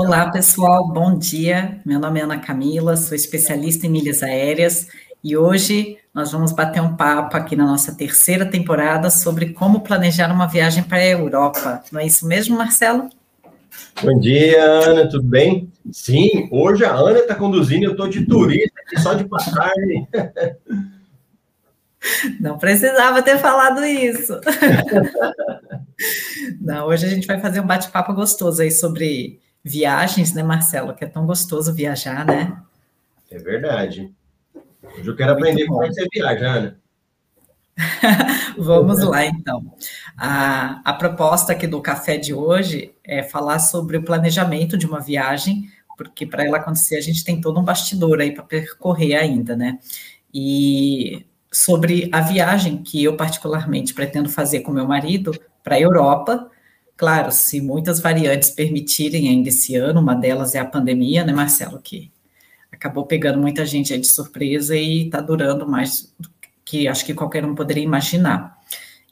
Olá, pessoal, bom dia. Meu nome é Ana Camila, sou especialista em milhas aéreas e hoje nós vamos bater um papo aqui na nossa terceira temporada sobre como planejar uma viagem para a Europa. Não é isso mesmo, Marcelo? Bom dia, Ana, tudo bem? Sim, hoje a Ana está conduzindo, eu estou de turista aqui só de passagem. Não precisava ter falado isso. Não, hoje a gente vai fazer um bate-papo gostoso aí sobre viagens, né, Marcelo? Que é tão gostoso viajar, né? É verdade. Hoje eu quero Muito aprender bom. como é que você viaja, Ana. Vamos lá, então. A, a proposta aqui do café de hoje é falar sobre o planejamento de uma viagem, porque para ela acontecer a gente tem todo um bastidor aí para percorrer ainda, né? E sobre a viagem que eu particularmente pretendo fazer com meu marido para a Europa. Claro, se muitas variantes permitirem ainda esse ano, uma delas é a pandemia, né, Marcelo, que acabou pegando muita gente de surpresa e está durando mais do que acho que qualquer um poderia imaginar.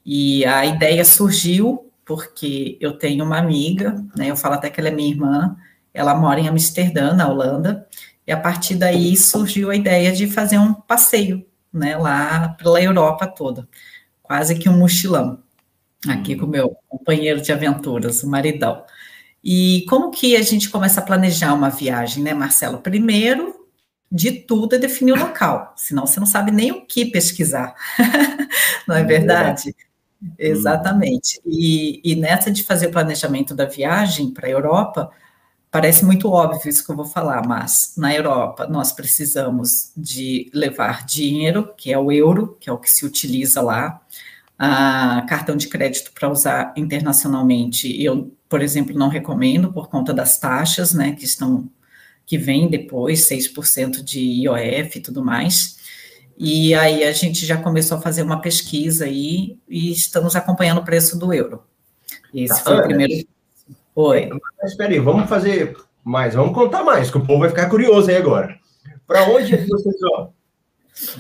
E a ideia surgiu porque eu tenho uma amiga, né, eu falo até que ela é minha irmã, ela mora em Amsterdã, na Holanda, e a partir daí surgiu a ideia de fazer um passeio né, lá pela Europa toda, quase que um mochilão, aqui uhum. com o meu companheiro de aventuras, o maridão. E como que a gente começa a planejar uma viagem, né, Marcelo? Primeiro de tudo é definir o local, senão você não sabe nem o que pesquisar, não é, é verdade? Exatamente. E, e nessa de fazer o planejamento da viagem para a Europa, Parece muito óbvio isso que eu vou falar, mas na Europa nós precisamos de levar dinheiro, que é o euro, que é o que se utiliza lá, a cartão de crédito para usar internacionalmente. Eu, por exemplo, não recomendo por conta das taxas, né, que estão que vem depois, 6% de IOF e tudo mais. E aí a gente já começou a fazer uma pesquisa aí e estamos acompanhando o preço do euro. Esse foi o primeiro Oi. Mas espera aí, vamos fazer mais, vamos contar mais, que o povo vai ficar curioso aí agora. Para onde vocês vão?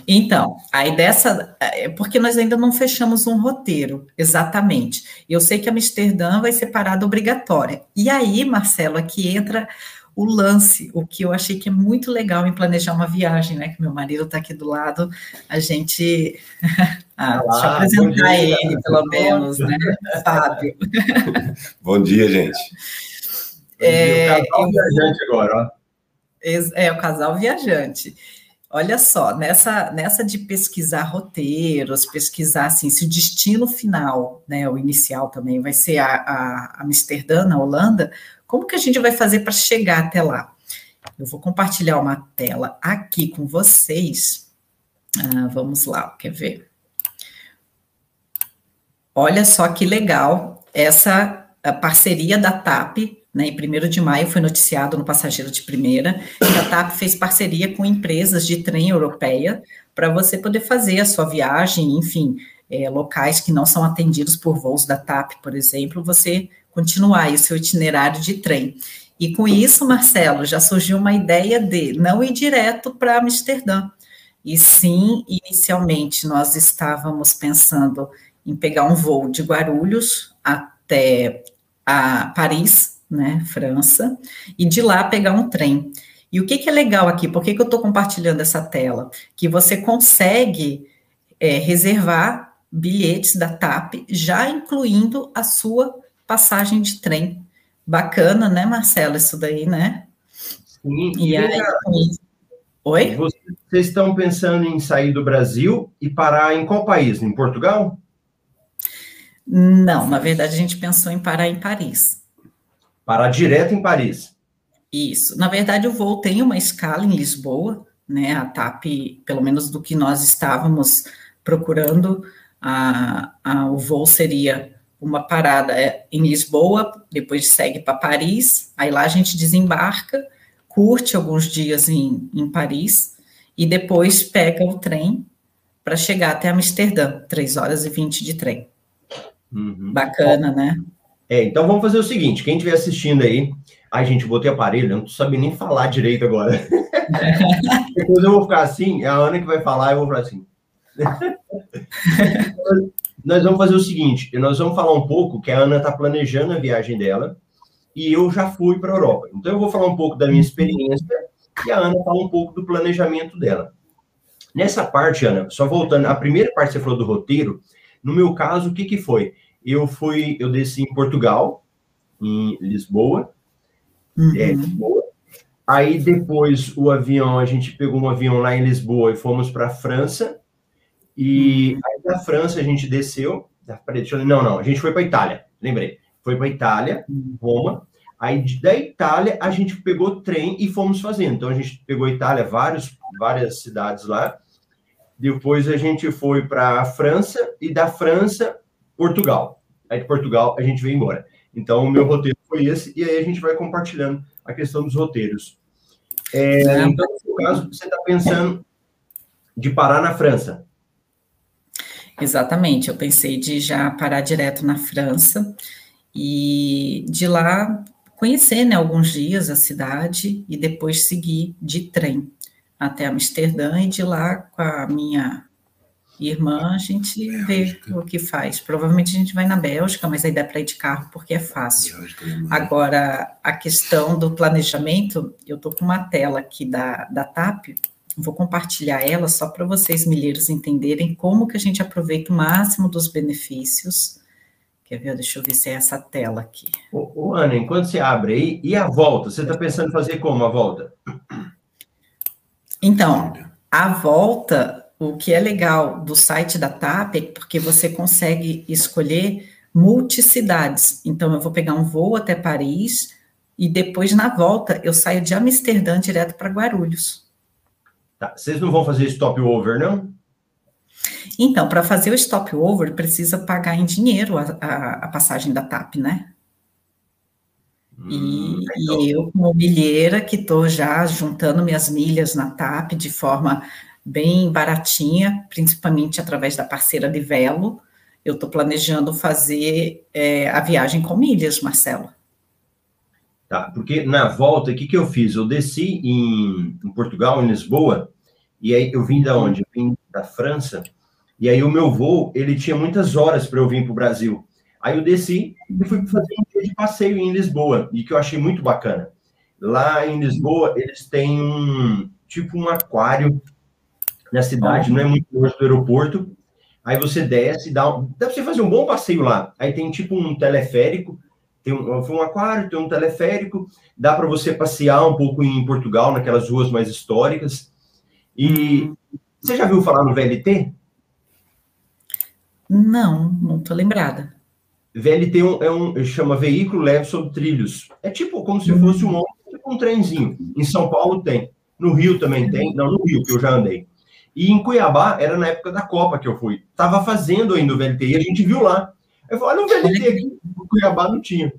Então, aí dessa, é porque nós ainda não fechamos um roteiro, exatamente. Eu sei que Amsterdã vai ser parada obrigatória. E aí, Marcelo, aqui entra o lance, o que eu achei que é muito legal em planejar uma viagem, né? Que meu marido está aqui do lado, a gente. ah, Olá, deixa eu apresentar dia, ele, pelo menos, né? Fábio. bom dia, gente. É, o casal eu, viajante agora, ó. É, o casal viajante. Olha só, nessa, nessa de pesquisar roteiros, pesquisar assim, se o destino final, né, o inicial também vai ser a, a Amsterdã, na Holanda, como que a gente vai fazer para chegar até lá? Eu vou compartilhar uma tela aqui com vocês. Ah, vamos lá, quer ver? Olha só que legal essa parceria da TAP, né? Em 1 de maio foi noticiado no Passageiro de Primeira que a TAP fez parceria com empresas de trem europeia para você poder fazer a sua viagem, enfim, é, locais que não são atendidos por voos da TAP, por exemplo, você continuar o seu itinerário de trem. E com isso, Marcelo, já surgiu uma ideia de não ir direto para Amsterdã. E sim, inicialmente nós estávamos pensando em pegar um voo de Guarulhos até a Paris, né, França, e de lá pegar um trem. E o que, que é legal aqui? Por que, que eu estou compartilhando essa tela? Que você consegue é, reservar bilhetes da TAP, já incluindo a sua passagem de trem. Bacana, né, Marcelo, isso daí, né? Sim. E aí, Oi? Vocês estão pensando em sair do Brasil e parar em qual país? Em Portugal? Não, na verdade a gente pensou em parar em Paris. Parar direto em Paris. Isso. Na verdade, o voo tem uma escala em Lisboa, né? A TAP, pelo menos do que nós estávamos procurando, a, a, o voo seria uma parada é, em Lisboa, depois segue para Paris, aí lá a gente desembarca, curte alguns dias em, em Paris e depois pega o trem para chegar até Amsterdã, 3 horas e 20 de trem. Uhum. Bacana, né? É, então vamos fazer o seguinte: quem estiver assistindo aí, ai, gente, botei aparelho, eu não sabe nem falar direito agora. Depois eu vou ficar assim, é a Ana que vai falar, eu vou falar assim. nós vamos fazer o seguinte: nós vamos falar um pouco que a Ana está planejando a viagem dela e eu já fui para a Europa. Então eu vou falar um pouco da minha experiência e a Ana fala um pouco do planejamento dela. Nessa parte, Ana, só voltando, a primeira parte você falou do roteiro, no meu caso, o que que foi? Eu fui, eu desci em Portugal, em Lisboa, uhum. é, Lisboa. Aí depois o avião, a gente pegou um avião lá em Lisboa e fomos para a França. E uhum. aí da França a gente desceu. Não, não, a gente foi para Itália, lembrei. Foi para Itália, uhum. Roma. Aí da Itália a gente pegou trem e fomos fazendo. Então a gente pegou Itália, vários, várias cidades lá. Depois a gente foi para a França e da França, Portugal. Aí de Portugal a gente veio embora. Então o meu roteiro foi esse, e aí a gente vai compartilhando a questão dos roteiros. É, então, no caso, você está pensando de parar na França. Exatamente, eu pensei de já parar direto na França e de lá conhecer né, alguns dias a cidade e depois seguir de trem até Amsterdã e de lá com a minha irmã a gente vê o que faz. Provavelmente a gente vai na Bélgica, mas a ideia é para ir de carro porque é fácil. Agora, a questão do planejamento, eu estou com uma tela aqui da, da TAP, vou compartilhar ela só para vocês, milheiros, entenderem como que a gente aproveita o máximo dos benefícios. Quer ver? Deixa eu ver se é essa tela aqui. Ô, ô Ana, enquanto você abre aí, e a volta? Você está pensando em fazer como a volta? Então, a volta o que é legal do site da TAP é porque você consegue escolher multicidades. Então, eu vou pegar um voo até Paris e depois, na volta, eu saio de Amsterdã direto para Guarulhos. Tá. Vocês não vão fazer stopover, não? Então, para fazer o stopover, precisa pagar em dinheiro a, a, a passagem da TAP, né? Hum, e, então. e, eu, como milheira, que estou já juntando minhas milhas na TAP de forma bem baratinha, principalmente através da parceira de Velo. Eu estou planejando fazer é, a viagem com milhas, Marcelo. Tá, porque na volta, o que, que eu fiz? Eu desci em, em Portugal, em Lisboa, e aí eu vim da onde? Eu vim da França, e aí o meu voo, ele tinha muitas horas para eu vir para o Brasil. Aí eu desci e fui fazer um dia de passeio em Lisboa, e que eu achei muito bacana. Lá em Lisboa, eles têm um tipo um aquário na cidade, não é muito longe do aeroporto. Aí você desce, dá, dá pra você fazer um bom passeio lá. Aí tem tipo um teleférico, tem um, um aquário, tem um teleférico, dá para você passear um pouco em Portugal, naquelas ruas mais históricas. E você já viu falar no VLT? Não, não tô lembrada. VLT é um, é um chama veículo leve sobre trilhos. É tipo como se fosse um, tipo um trenzinho. Em São Paulo tem. No Rio também tem. Não, no Rio, que eu já andei. E em Cuiabá, era na época da Copa que eu fui. Tava fazendo ainda o e a gente viu lá. Eu falei, olha o VLT aqui. No Cuiabá não tinha.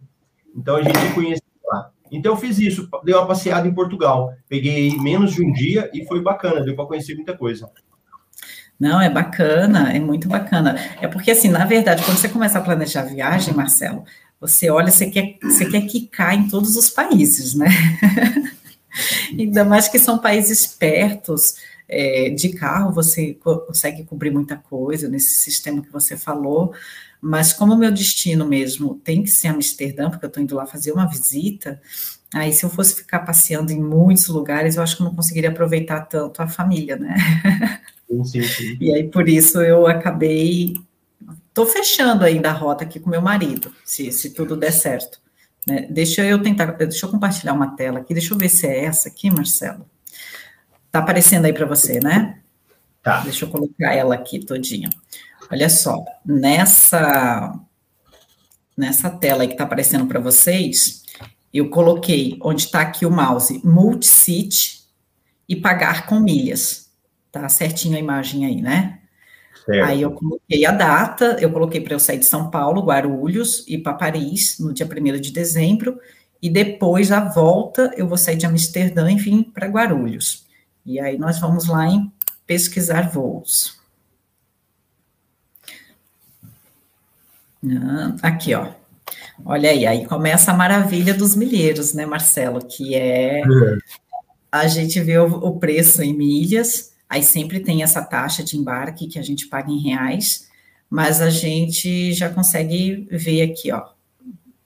Então a gente conheceu lá. Então eu fiz isso, dei uma passeada em Portugal. Peguei menos de um dia e foi bacana, deu para conhecer muita coisa. Não, é bacana, é muito bacana. É porque, assim, na verdade, quando você começa a planejar a viagem, Marcelo, você olha, você quer, você quer quicar em todos os países, né? Ainda mais que são países pertos, é, de carro você consegue cobrir muita coisa nesse sistema que você falou, mas como o meu destino mesmo tem que ser Amsterdã, porque eu estou indo lá fazer uma visita, aí se eu fosse ficar passeando em muitos lugares, eu acho que eu não conseguiria aproveitar tanto a família, né? Sim, sim. E aí por isso eu acabei, estou fechando ainda a rota aqui com meu marido, se, se tudo der certo. Né? Deixa eu tentar, deixa eu compartilhar uma tela aqui, deixa eu ver se é essa aqui, Marcelo. Tá aparecendo aí para você, né? Tá. Deixa eu colocar ela aqui todinha. Olha só, nessa nessa tela aí que está aparecendo para vocês, eu coloquei onde está aqui o mouse multi-seat e pagar com milhas. Tá certinho a imagem aí, né? Certo. Aí eu coloquei a data, eu coloquei para eu sair de São Paulo, Guarulhos, e para Paris no dia 1 de dezembro, e depois a volta eu vou sair de Amsterdã e vim para Guarulhos. E aí nós vamos lá em pesquisar voos. Ah, aqui, ó. Olha aí, aí começa a maravilha dos milheiros, né, Marcelo? Que é, a gente vê o preço em milhas, aí sempre tem essa taxa de embarque que a gente paga em reais, mas a gente já consegue ver aqui, ó,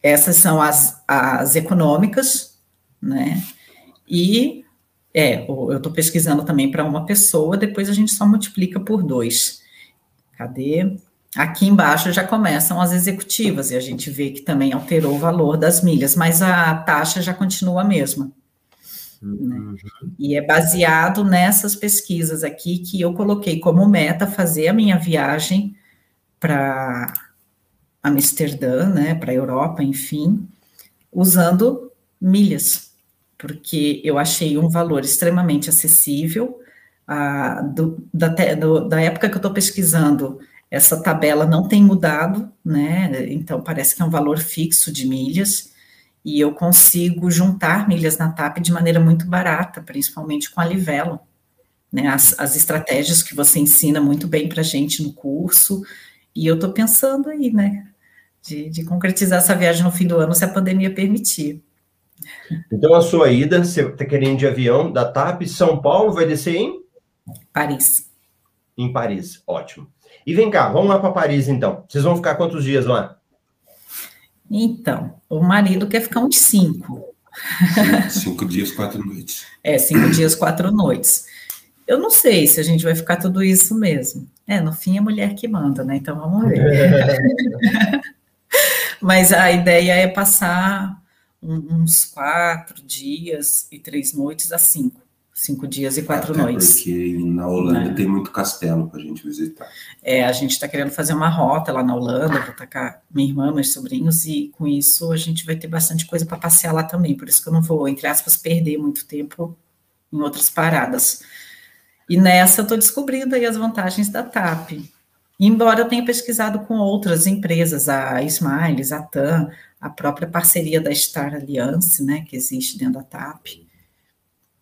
essas são as, as econômicas, né? E é, eu estou pesquisando também para uma pessoa, depois a gente só multiplica por dois. Cadê? Aqui embaixo já começam as executivas, e a gente vê que também alterou o valor das milhas, mas a taxa já continua a mesma. Uhum. E é baseado nessas pesquisas aqui que eu coloquei como meta fazer a minha viagem para Amsterdã, né, para a Europa, enfim, usando milhas, porque eu achei um valor extremamente acessível. Do, da, do, da época que eu estou pesquisando, essa tabela não tem mudado, né? Então parece que é um valor fixo de milhas e eu consigo juntar milhas na TAP de maneira muito barata, principalmente com a Livelo. Né, as, as estratégias que você ensina muito bem para a gente no curso, e eu estou pensando aí, né, de, de concretizar essa viagem no fim do ano, se a pandemia permitir. Então, a sua ida, você está querendo de avião da TAP, São Paulo, vai descer em? Paris. Em Paris, ótimo. E vem cá, vamos lá para Paris, então. Vocês vão ficar quantos dias lá? Então, o marido quer ficar uns cinco. Cinco dias, quatro noites. É, cinco dias, quatro noites. Eu não sei se a gente vai ficar tudo isso mesmo. É, no fim é mulher que manda, né? Então vamos ver. Mas a ideia é passar uns quatro dias e três noites a cinco. Cinco dias e quatro Até noites. Porque na Holanda é. tem muito castelo para a gente visitar. É, a gente está querendo fazer uma rota lá na Holanda, vou tacar minha irmã, meus sobrinhos, e com isso a gente vai ter bastante coisa para passear lá também. Por isso que eu não vou, entre aspas, perder muito tempo em outras paradas. E nessa eu estou descobrindo aí as vantagens da TAP. Embora eu tenha pesquisado com outras empresas, a Smiles, a TAM, a própria parceria da Star Alliance, né, que existe dentro da TAP.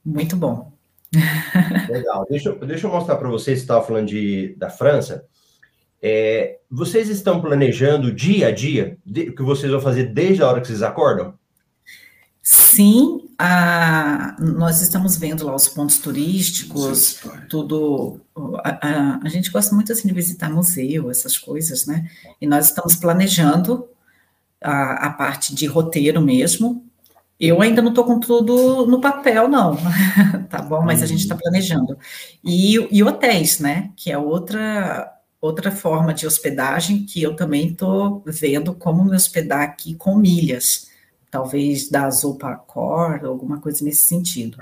Muito bom. Legal. Deixa, deixa eu mostrar para vocês, você estava falando de, da França. É, vocês estão planejando dia a dia o que vocês vão fazer desde a hora que vocês acordam? Sim, a, nós estamos vendo lá os pontos turísticos, tudo. A, a, a, gente gosta muito assim de visitar museu, essas coisas, né? E nós estamos planejando a, a parte de roteiro mesmo. Eu ainda não estou com tudo no papel, não, tá bom? Mas a gente está uhum. planejando. E, e hotéis, né? Que é outra outra forma de hospedagem que eu também estou vendo como me hospedar aqui com milhas talvez da Zopacor, alguma coisa nesse sentido.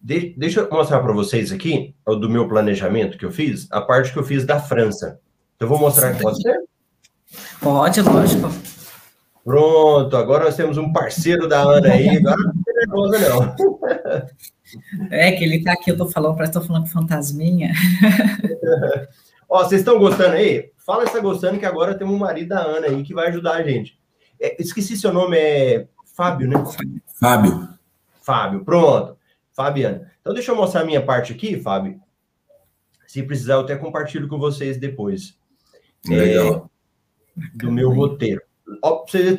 De, deixa eu mostrar para vocês aqui, do meu planejamento que eu fiz, a parte que eu fiz da França. Eu vou mostrar aqui, pode ser? Pode, lógico. Pronto, agora nós temos um parceiro da Ana aí, agora não tem nervosa não. É que ele tá aqui, eu tô falando, parece que tô falando com fantasminha. Ó, vocês estão gostando aí? Fala se tá gostando que agora temos um marido da Ana aí que vai ajudar a gente. É, esqueci seu nome, é Fábio, né? Fábio. Fábio, pronto. Fabiano. Então, deixa eu mostrar a minha parte aqui, Fábio. Se precisar, eu até compartilho com vocês depois. Legal. É, do meu roteiro.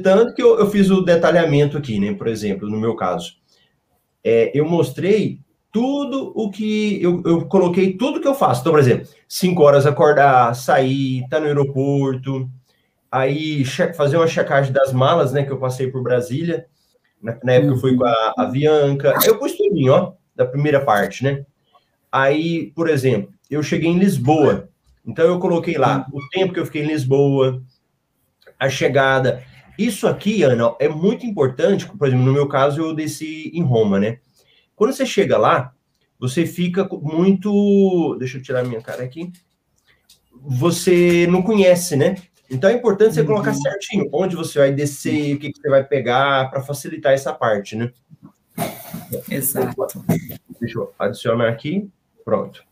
Tanto que eu, eu, fiz o detalhamento aqui, né? Por exemplo, no meu caso. É, eu mostrei tudo o que eu, eu coloquei tudo que eu faço. Então, por exemplo, cinco horas acordar, sair, tá no aeroporto, aí fazer uma checagem das malas, né, que eu passei por Brasília, na, na época eu fui com a, a Bianca, eu pus tudinho, ó, da primeira parte, né, aí, por exemplo, eu cheguei em Lisboa, então eu coloquei lá o tempo que eu fiquei em Lisboa, a chegada, isso aqui, Ana, é muito importante, por exemplo, no meu caso, eu desci em Roma, né, quando você chega lá, você fica muito, deixa eu tirar minha cara aqui, você não conhece, né? Então é importante você colocar uhum. certinho onde você vai descer, o que, que você vai pegar, para facilitar essa parte, né? Exato. Deixa eu adicionar aqui. Pronto.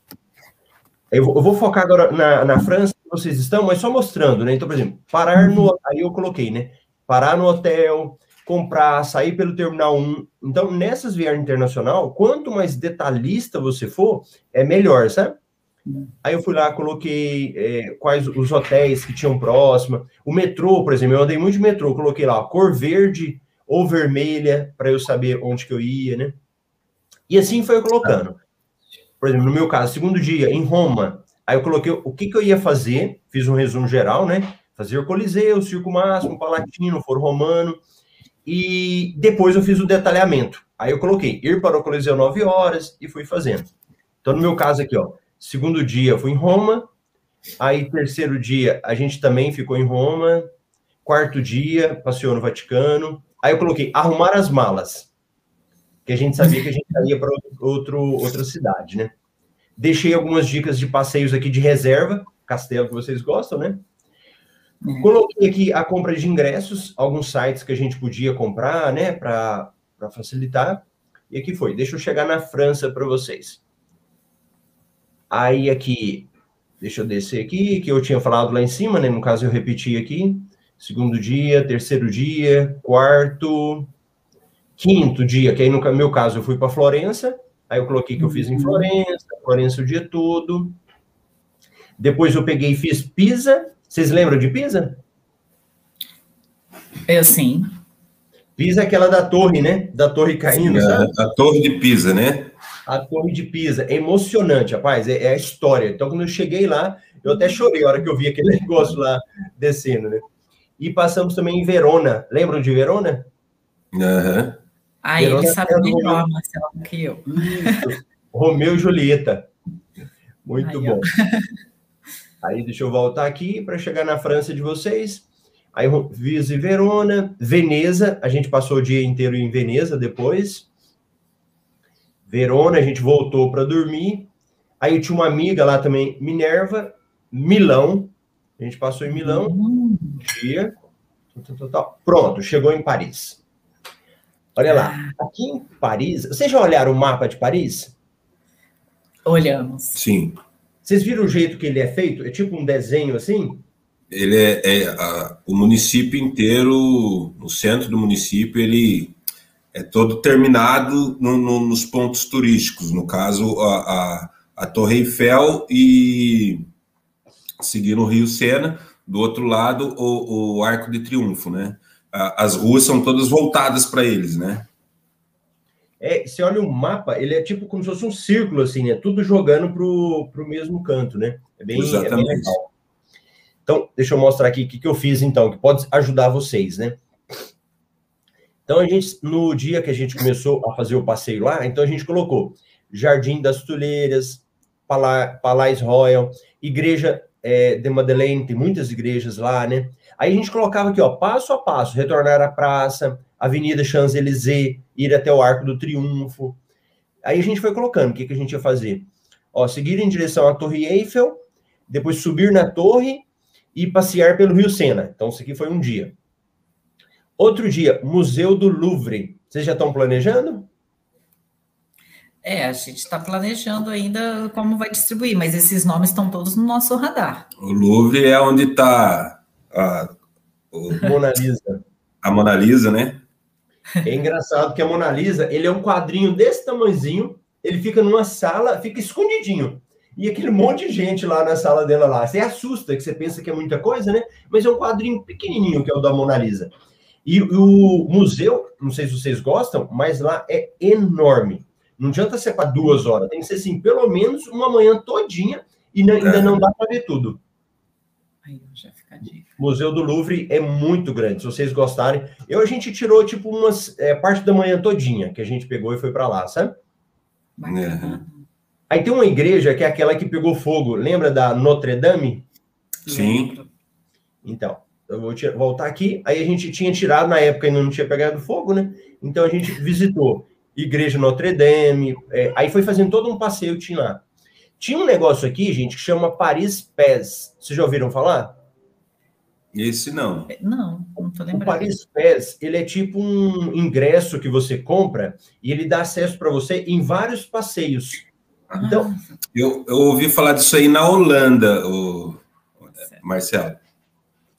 Eu vou, focar agora na, na França, vocês estão, mas só mostrando, né? Então, por exemplo, parar no. Uhum. Aí eu coloquei, né? Parar no hotel, comprar, sair pelo Terminal 1. Então, nessas viagens internacional, quanto mais detalhista você for, é melhor, sabe? Aí eu fui lá, coloquei é, quais os hotéis que tinham próxima. O metrô, por exemplo, eu andei muito de metrô, coloquei lá cor verde ou vermelha para eu saber onde que eu ia, né? E assim foi eu colocando. Por exemplo, no meu caso, segundo dia em Roma, aí eu coloquei o que, que eu ia fazer, fiz um resumo geral, né? Fazer o Coliseu, o Circo Máximo, o Palatino, o Foro Romano. E depois eu fiz o detalhamento. Aí eu coloquei ir para o Coliseu 9 horas e fui fazendo. Então, no meu caso aqui, ó, segundo dia eu fui em Roma, aí terceiro dia a gente também ficou em Roma, quarto dia passeou no Vaticano, aí eu coloquei arrumar as malas, que a gente sabia que a gente ia para outra cidade, né? Deixei algumas dicas de passeios aqui de reserva, castelo que vocês gostam, né? Uhum. Coloquei aqui a compra de ingressos, alguns sites que a gente podia comprar, né, para facilitar. E aqui foi. Deixa eu chegar na França para vocês. Aí aqui, deixa eu descer aqui, que eu tinha falado lá em cima, né? No caso eu repeti aqui. Segundo dia, terceiro dia, quarto, quinto dia, que aí no meu caso eu fui para Florença. Aí eu coloquei que eu fiz em uhum. Florença, Florença o dia todo. Depois eu peguei e fiz Pisa. Vocês lembram de Pisa? Eu sim. Pisa é aquela da torre, né? Da torre caindo, sim, a, a, torre de Pisa, né? A torre de Pisa. É emocionante, rapaz. É, é, a história. Então, quando eu cheguei lá, eu até chorei a hora que eu vi aquele negócio lá descendo, né? E passamos também em Verona. Lembram de Verona? Aham. Uhum. Aí ele sabe melhor, Marcelo, do que eu. Isso. Romeu e Julieta. Muito Aí, bom. Aí deixa eu voltar aqui para chegar na França de vocês. Aí Vise Verona, Veneza, a gente passou o dia inteiro em Veneza depois. Verona, a gente voltou para dormir. Aí tinha uma amiga lá também, Minerva, Milão. A gente passou em Milão, um dia. Pronto, chegou em Paris. Olha lá, aqui em Paris, vocês já olharam o mapa de Paris? Olhamos. Sim. Vocês viram o jeito que ele é feito? É tipo um desenho assim? Ele é, é a, o município inteiro, no centro do município, ele é todo terminado no, no, nos pontos turísticos. No caso, a, a, a Torre Eiffel e seguindo o Rio Sena, do outro lado o, o Arco de Triunfo, né? As ruas são todas voltadas para eles, né? É, você olha o mapa, ele é tipo como se fosse um círculo, assim, né? Tudo jogando pro, pro mesmo canto, né? É bem, é bem legal. Então, deixa eu mostrar aqui o que, que eu fiz, então, que pode ajudar vocês, né? Então, a gente, no dia que a gente começou a fazer o passeio lá, então a gente colocou Jardim das Tulheiras, Palais Royal, Igreja é, de Madeleine, tem muitas igrejas lá, né? Aí a gente colocava aqui, ó, passo a passo, retornar à praça, Avenida Champs-Élysées, ir até o Arco do Triunfo. Aí a gente foi colocando o que, que a gente ia fazer. Ó, seguir em direção à Torre Eiffel, depois subir na torre e passear pelo Rio Sena. Então, isso aqui foi um dia. Outro dia, Museu do Louvre. Vocês já estão planejando? É, a gente está planejando ainda como vai distribuir, mas esses nomes estão todos no nosso radar. O Louvre é onde está a o... Mona Lisa. A Mona Lisa, né? É engraçado que a Mona Lisa, ele é um quadrinho desse tamanhozinho, ele fica numa sala, fica escondidinho. E aquele monte de gente lá na sala dela lá. Você assusta, que você pensa que é muita coisa, né? Mas é um quadrinho pequenininho que é o da Mona Lisa. E o museu, não sei se vocês gostam, mas lá é enorme. Não adianta ser para duas horas, tem que ser assim, pelo menos uma manhã todinha e ainda não dá para ver tudo. Aí, já fica a dica. Museu do Louvre é muito grande, se vocês gostarem. Eu a gente tirou tipo umas é, parte da manhã todinha que a gente pegou e foi para lá, sabe? Uhum. Aí tem uma igreja que é aquela que pegou fogo. Lembra da Notre Dame? Sim. Então, eu vou voltar aqui. Aí a gente tinha tirado na época ainda não tinha pegado fogo, né? Então a gente visitou Igreja Notre Dame. É, aí foi fazendo todo um passeio tinha lá. Tinha um negócio aqui, gente, que chama Paris Pés. Vocês já ouviram falar? Esse não. É, não, não tô lembrando. O Paris Pass, ele é tipo um ingresso que você compra e ele dá acesso para você em vários passeios. Então, eu, eu ouvi falar disso aí na Holanda, o Marcelo.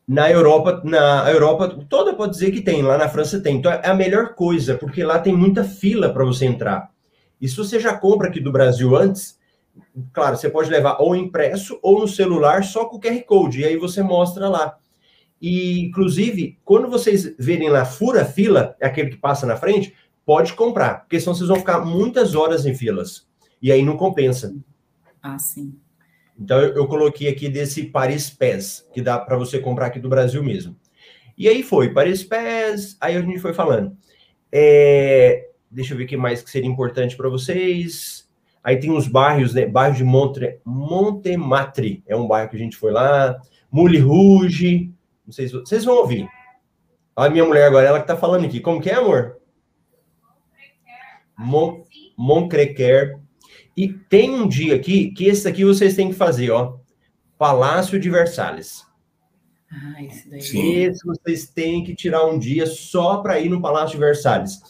Na Europa, na Europa toda pode dizer que tem, lá na França tem. Então é a melhor coisa, porque lá tem muita fila para você entrar. E se você já compra aqui do Brasil antes, claro, você pode levar ou impresso ou no celular só com o QR Code, e aí você mostra lá. E, inclusive, quando vocês verem lá fura fila, é aquele que passa na frente, pode comprar, porque senão vocês vão ficar muitas horas em filas. E aí não compensa. Ah, sim. Então eu, eu coloquei aqui desse Paris Pés, que dá para você comprar aqui do Brasil mesmo. E aí foi, Paris Pés, aí a gente foi falando. É, deixa eu ver o que mais que seria importante para vocês. Aí tem uns bairros, né? Bairro de Montre, Montematri, é um bairro que a gente foi lá. Moulin Rouge, não sei se vocês vão ouvir. A minha mulher agora, ela que tá falando aqui. Como que é, amor? Mon, Moncrequer. E tem um dia aqui, que esse aqui vocês têm que fazer, ó. Palácio de Versalhes. Ah, esse daí. Esse vocês têm que tirar um dia só para ir no Palácio de Versalhes.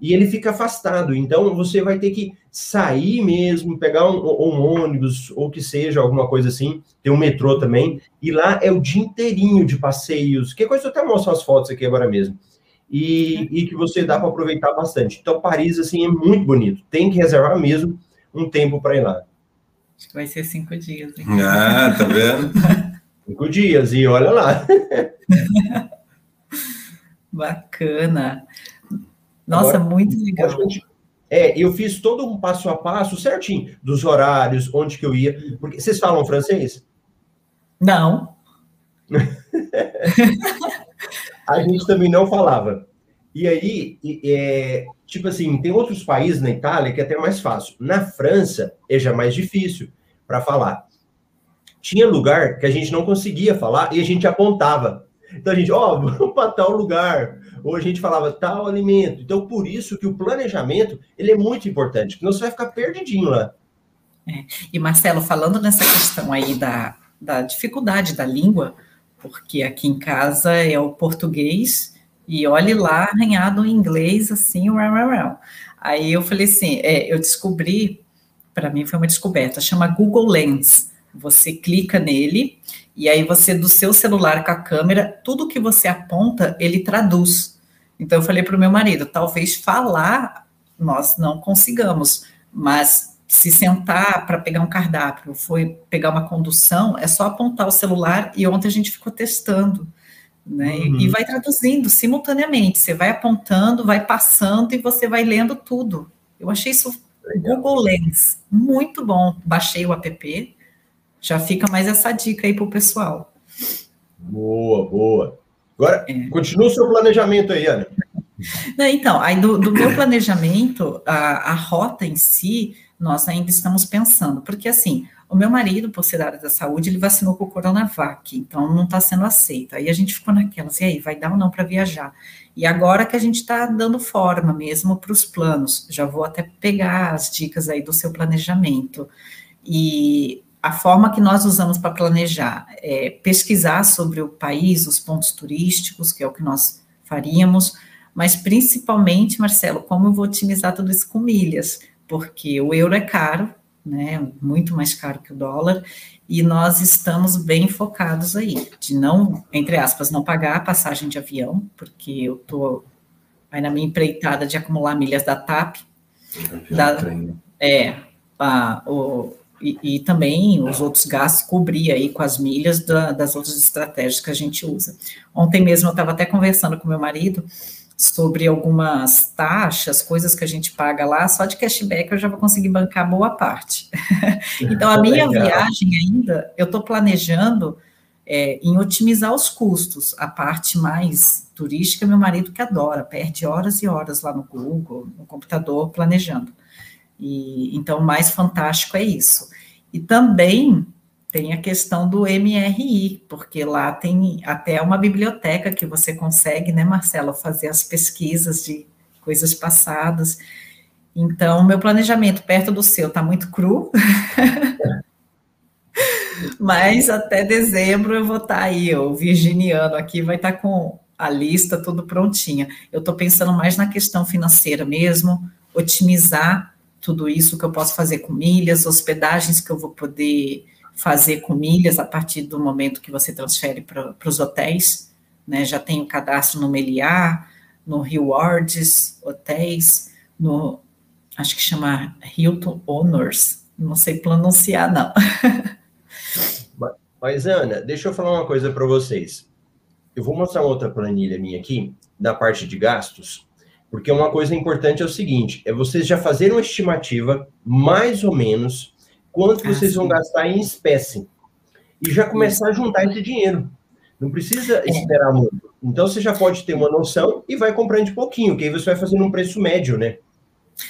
E ele fica afastado, então você vai ter que sair mesmo, pegar um, um ônibus ou que seja, alguma coisa assim. Tem um metrô também. E lá é o dia inteirinho de passeios. Que coisa eu até mostro as fotos aqui agora mesmo. E, e que você dá para aproveitar bastante. Então, Paris, assim, é muito bonito. Tem que reservar mesmo um tempo para ir lá. Acho que vai ser cinco dias. Hein? Ah, tá vendo? cinco dias, e olha lá. Bacana. Nossa, Agora, muito legal. É, eu fiz todo um passo a passo certinho, dos horários, onde que eu ia. Porque vocês falam francês? Não. a gente também não falava. E aí, é, tipo assim, tem outros países na Itália que é até mais fácil. Na França, é já mais difícil para falar. Tinha lugar que a gente não conseguia falar e a gente apontava. Então a gente, ó, oh, vamos para tal lugar. Ou a gente falava tal alimento. Então, por isso que o planejamento ele é muito importante, porque você vai ficar perdidinho lá. É. E Marcelo, falando nessa questão aí da, da dificuldade da língua, porque aqui em casa é o português e olhe lá arranhado em inglês assim, rau, rau, rau. aí eu falei assim, é, eu descobri, para mim foi uma descoberta, chama Google Lens. Você clica nele e aí você do seu celular com a câmera, tudo que você aponta, ele traduz. Então eu falei para o meu marido, talvez falar nós não consigamos, mas se sentar para pegar um cardápio, foi pegar uma condução, é só apontar o celular e ontem a gente ficou testando, né? Uhum. E vai traduzindo simultaneamente. Você vai apontando, vai passando e você vai lendo tudo. Eu achei isso. Google Lens muito bom. Baixei o app. Já fica mais essa dica aí para o pessoal. Boa, boa. Agora, é. continua o seu planejamento aí, Ana. Não, então, aí do, do meu planejamento, a, a rota em si, nós ainda estamos pensando, porque assim, o meu marido, por ser da área da saúde, ele vacinou com o Coronavac, então não está sendo aceito. Aí a gente ficou naquelas, e aí, vai dar ou não para viajar? E agora que a gente está dando forma mesmo para os planos, já vou até pegar as dicas aí do seu planejamento. E a forma que nós usamos para planejar é pesquisar sobre o país, os pontos turísticos, que é o que nós faríamos, mas principalmente, Marcelo, como eu vou otimizar tudo isso com milhas? porque o euro é caro, né, muito mais caro que o dólar, e nós estamos bem focados aí, de não, entre aspas, não pagar a passagem de avião, porque eu estou aí na minha empreitada de acumular milhas da TAP, da, é, a, o, e, e, também os outros gastos cobrir aí com as milhas da, das outras estratégias que a gente usa. Ontem mesmo eu estava até conversando com meu marido, sobre algumas taxas, coisas que a gente paga lá, só de cashback eu já vou conseguir bancar boa parte. então, a minha Legal. viagem ainda, eu estou planejando é, em otimizar os custos. A parte mais turística, meu marido que adora, perde horas e horas lá no Google, no computador, planejando. E, então, mais fantástico é isso. E também tem a questão do MRI, porque lá tem até uma biblioteca que você consegue, né, Marcelo, fazer as pesquisas de coisas passadas. Então, meu planejamento perto do seu está muito cru. Mas até dezembro eu vou estar tá aí, o virginiano aqui vai estar tá com a lista tudo prontinha. Eu estou pensando mais na questão financeira mesmo, otimizar tudo isso que eu posso fazer com milhas, hospedagens que eu vou poder fazer com milhas a partir do momento que você transfere para os hotéis, né? Já tem o cadastro no Meliá, no Rewards Hotéis, no acho que chama Hilton Honors, não sei pronunciar não. Mas Ana, deixa eu falar uma coisa para vocês. Eu vou mostrar outra planilha minha aqui da parte de gastos, porque uma coisa importante é o seguinte: é vocês já fazerem uma estimativa mais ou menos quanto ah, vocês sim. vão gastar em espécie. E já começar a juntar esse dinheiro. Não precisa esperar muito. Então você já pode ter uma noção e vai comprando de pouquinho, que aí você vai fazendo um preço médio, né?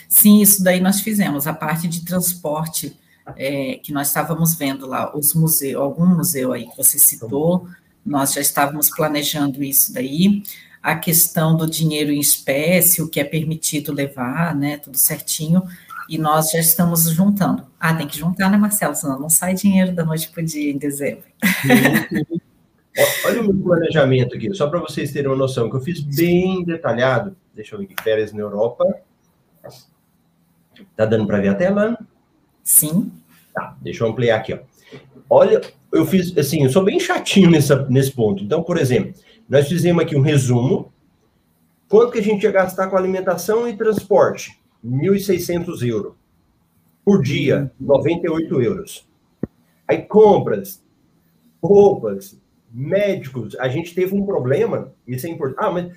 Sim, isso daí nós fizemos. A parte de transporte é, que nós estávamos vendo lá, os museus, algum museu aí que você citou, nós já estávamos planejando isso daí. A questão do dinheiro em espécie, o que é permitido levar, né? Tudo certinho. E nós já estamos juntando. Ah, tem que juntar, né, Marcelo? Senão não sai dinheiro da noite para o dia em dezembro. Olha o meu planejamento aqui, só para vocês terem uma noção, que eu fiz bem detalhado. Deixa eu ver aqui, férias na Europa. Tá dando para ver a tela? Sim. Tá, deixa eu ampliar aqui, ó. Olha, eu fiz, assim, eu sou bem chatinho nessa, nesse ponto. Então, por exemplo, nós fizemos aqui um resumo. Quanto que a gente ia gastar com alimentação e transporte? 1.600 euros. Por dia, 98 euros. Aí compras, roupas, médicos, a gente teve um problema, isso é importante. Ah, mas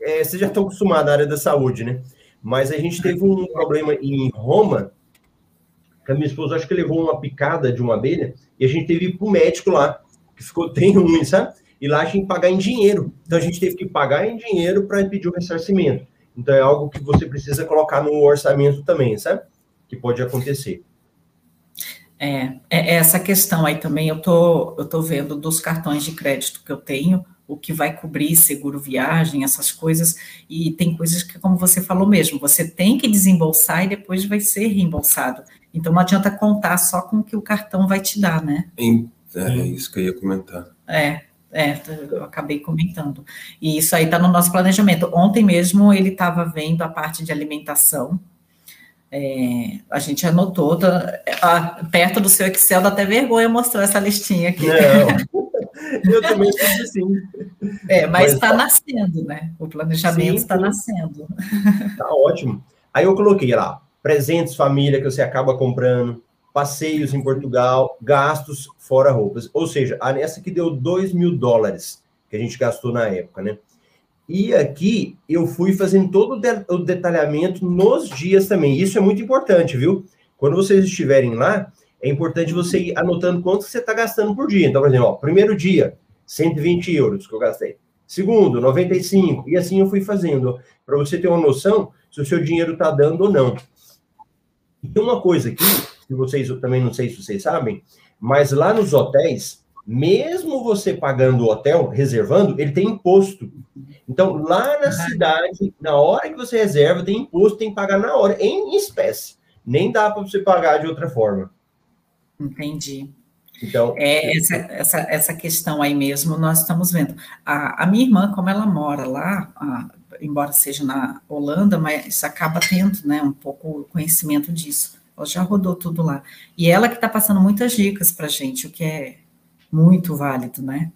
é, vocês já estão acostumados na área da saúde, né? Mas a gente teve um problema em Roma, que a minha esposa acho que levou uma picada de uma abelha, e a gente teve para o médico lá, que ficou tem ruim, sabe? E lá a gente pagar em dinheiro. Então a gente teve que pagar em dinheiro para pedir o ressarcimento. Então é algo que você precisa colocar no orçamento também, sabe? Que pode acontecer. É, é, é essa questão aí também eu tô, eu tô vendo dos cartões de crédito que eu tenho, o que vai cobrir seguro viagem, essas coisas, e tem coisas que, como você falou mesmo, você tem que desembolsar e depois vai ser reembolsado. Então não adianta contar só com o que o cartão vai te dar, né? É isso que eu ia comentar. É, é, eu acabei comentando. E isso aí está no nosso planejamento. Ontem mesmo ele estava vendo a parte de alimentação, é, a gente anotou, tá, a, perto do seu Excel, dá até vergonha mostrar essa listinha aqui. Não, eu também fiz assim. É, mas está nascendo, né? O planejamento está nascendo. Está ótimo. Aí eu coloquei lá, presentes família que você acaba comprando, passeios em Portugal, gastos fora roupas. Ou seja, essa que deu 2 mil dólares que a gente gastou na época, né? E aqui eu fui fazendo todo o detalhamento nos dias também. Isso é muito importante, viu? Quando vocês estiverem lá, é importante você ir anotando quanto você está gastando por dia. Então, por exemplo, ó, primeiro dia, 120 euros que eu gastei. Segundo, 95. E assim eu fui fazendo, para você ter uma noção se o seu dinheiro está dando ou não. E tem uma coisa aqui, que vocês também não sei se vocês sabem, mas lá nos hotéis, mesmo você pagando o hotel, reservando, ele tem imposto. Então, lá na cidade, na hora que você reserva, tem imposto, tem que pagar na hora, em espécie. Nem dá para você pagar de outra forma. Entendi. Então, é, essa, essa, essa questão aí mesmo nós estamos vendo. A, a minha irmã, como ela mora lá, a, embora seja na Holanda, mas acaba tendo né, um pouco conhecimento disso. Ela já rodou tudo lá. E ela que está passando muitas dicas para gente, o que é muito válido, né?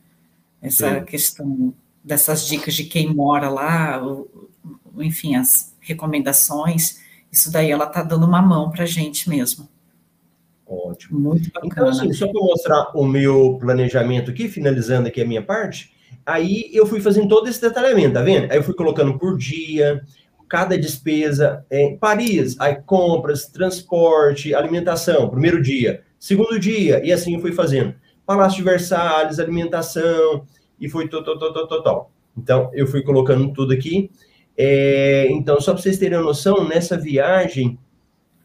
Essa Sim. questão dessas dicas de quem mora lá, enfim, as recomendações, isso daí ela tá dando uma mão para a gente mesmo. Ótimo. Muito então, bacana. Então, assim, só para mostrar o meu planejamento aqui, finalizando aqui a minha parte, aí eu fui fazendo todo esse detalhamento, tá vendo? Aí eu fui colocando por dia, cada despesa, em Paris, aí compras, transporte, alimentação, primeiro dia, segundo dia, e assim fui fazendo. Palácio de Versalhes, alimentação, e foi total, total, total. Então, eu fui colocando tudo aqui. É, então, só para vocês terem noção, nessa viagem,